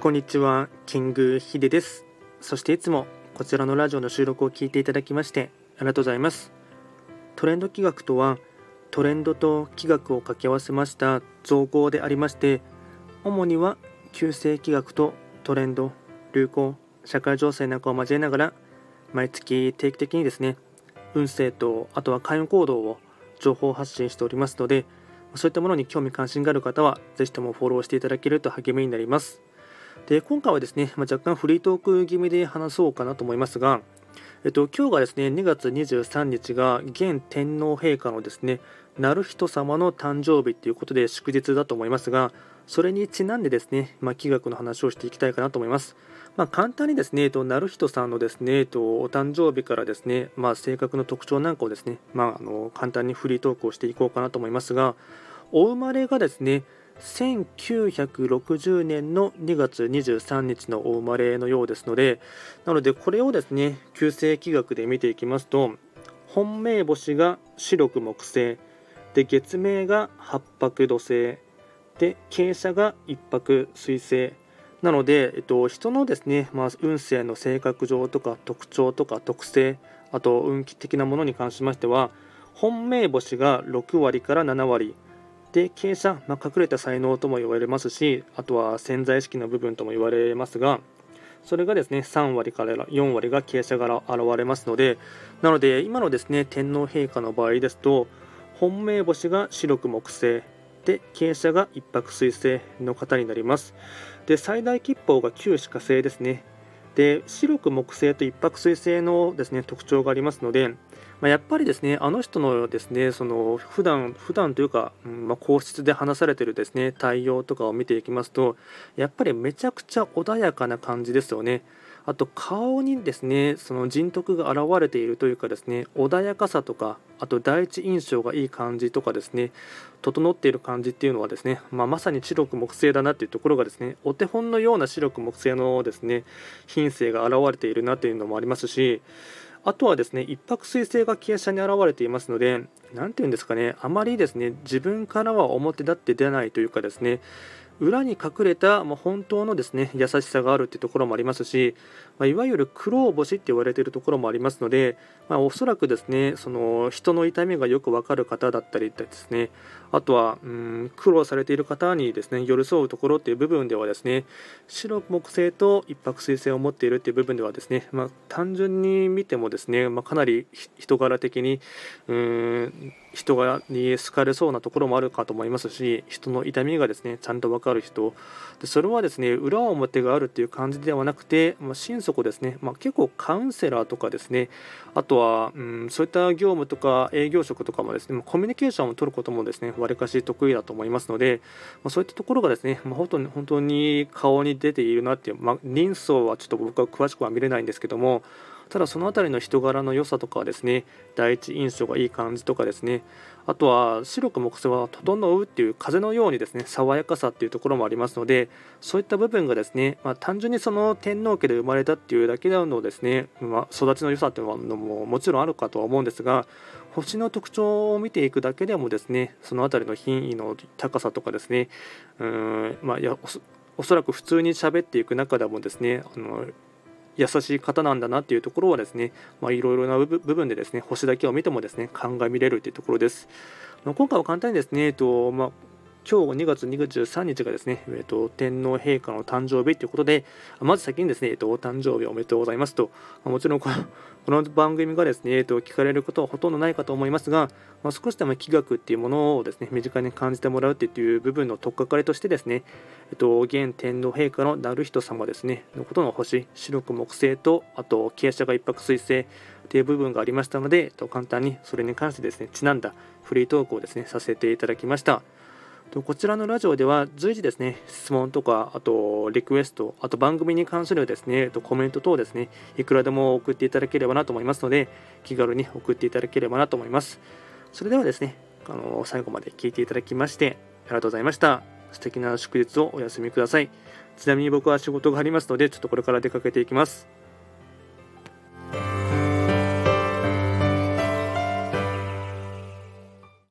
こんにちは、キングヒです。そしていつもこちらのラジオの収録を聞いていただきましてありがとうございます。トレンド企画とは、トレンドと企画を掛け合わせました造語でありまして、主には旧世企画とトレンド、流行、社会情勢なんかを交えながら、毎月定期的にですね、運勢とあとは開運行動を情報発信しておりますので、そういったものに興味関心がある方は、ぜひともフォローしていただけると励みになります。で今回はですね、まあ、若干フリートーク気味で話そうかなと思いますが、えっと、今日がですね2月23日が現天皇陛下のですね成人様の誕生日ということで祝日だと思いますがそれにちなんでですね、まあ、気学の話をしていきたいかなと思います。まあ、簡単にですね、えっと成人さんのですね、えっとお誕生日からですね、まあ、性格の特徴なんかをですね、まあ、あの簡単にフリートークをしていこうかなと思いますが、お生まれがですね、1960年の2月23日のお生まれのようですので、なのでこれをですね、旧世紀学で見ていきますと、本命星が白く木星、で月命が八白土星、で傾斜が一白水星。なので、えっと、人のですね、まあ、運勢の性格上とか特徴とか特性、あと運気的なものに関しましては、本命星が6割から7割、で傾斜、まあ、隠れた才能とも言われますしあとは潜在意識の部分とも言われますがそれがですね3割から4割が傾斜が現れますのでなので今のですね天皇陛下の場合ですと本命星が白く木星で傾斜が一泊水星の方になります。で最大吉報が旧歯科星ですね。で白く木星と一泊水星のですね特徴がありますのでまあ、やっぱりですねあの人のですねその普段普段というか、うんまあ、皇室で話されているですね対応とかを見ていきますとやっぱりめちゃくちゃ穏やかな感じですよね。あと顔にですねその人徳が現れているというかですね穏やかさとかあと第一印象がいい感じとかですね整っている感じっていうのはですね、まあ、まさに白く木星だなっていうところがですねお手本のような白く木星のですね品性が現れているなというのもありますしあとはですね一泊水星が傾斜に現れていますので何て言うんですかねあまりですね自分からは表立って出ないというかですね裏に隠れた、ま、本当のですね優しさがあるというところもありますし、まあ、いわゆる苦労星って言われているところもありますので、まあ、おそらくですねその人の痛みがよくわかる方だったりですねあとはうん苦労されている方にですね寄り添うところっていう部分ではですね白木星と一泊水星を持っているっていう部分ではですね、まあ、単純に見てもですね、まあ、かなり人柄的にうん人がに好かれそうなところもあるかと思いますし人の痛みがですねちゃんと分かる人でそれはですね裏表があるっていう感じではなくて、まあ、心底ですね、まあ、結構カウンセラーとかですねあとは、うん、そういった業務とか営業職とかもですねコミュニケーションを取ることもですねわりかし得意だと思いますので、まあ、そういったところがですね、まあ、本当に本当に顔に出ているなっていう、まあ、人相はちょっと僕は詳しくは見れないんですけどもただその辺りの人柄の良さとかはですね第一印象がいい感じとかですねあとは白く木星は整うっていう風のようにですね爽やかさっていうところもありますのでそういった部分がですね、まあ、単純にその天皇家で生まれたっていうだけなのですね、まあ、育ちの良さっていうのももちろんあるかとは思うんですが星の特徴を見ていくだけでもですねその辺りの品位の高さとかですねうん、まあ、いやおそらく普通に喋っていく中でもですねあの優しい方なんだなっていうところはですね、まあいろいろな部分でですね、星だけを見てもですね、鑑みれるというところです。ま今回は簡単にですね、えっとまあ、今日2月23日がですね、えーと、天皇陛下の誕生日ということで、まず先にですね、えーと、お誕生日おめでとうございますと、まあ、もちろんこの この番組がですね、えーと、聞かれることはほとんどないかと思いますが、まあ、少しでも気学っていうものをですね、身近に感じてもらうっていう部分の取っかかりとしてですね、えー、と現天皇陛下の成人様ですね、のことの星、白く木星と、あと、傾斜が一泊水星という部分がありましたので、簡単にそれに関してですね、ちなんだフリートークをですね、させていただきました。とこちらのラジオでは随時ですね、質問とか、あとリクエスト、あと番組に関するですね、コメント等ですね、いくらでも送っていただければなと思いますので、気軽に送っていただければなと思います。それではですね、あの最後まで聞いていただきまして、ありがとうございました。素敵な祝日をお休みください。ちなみに僕は仕事がありますので、ちょっとこれから出かけていきます。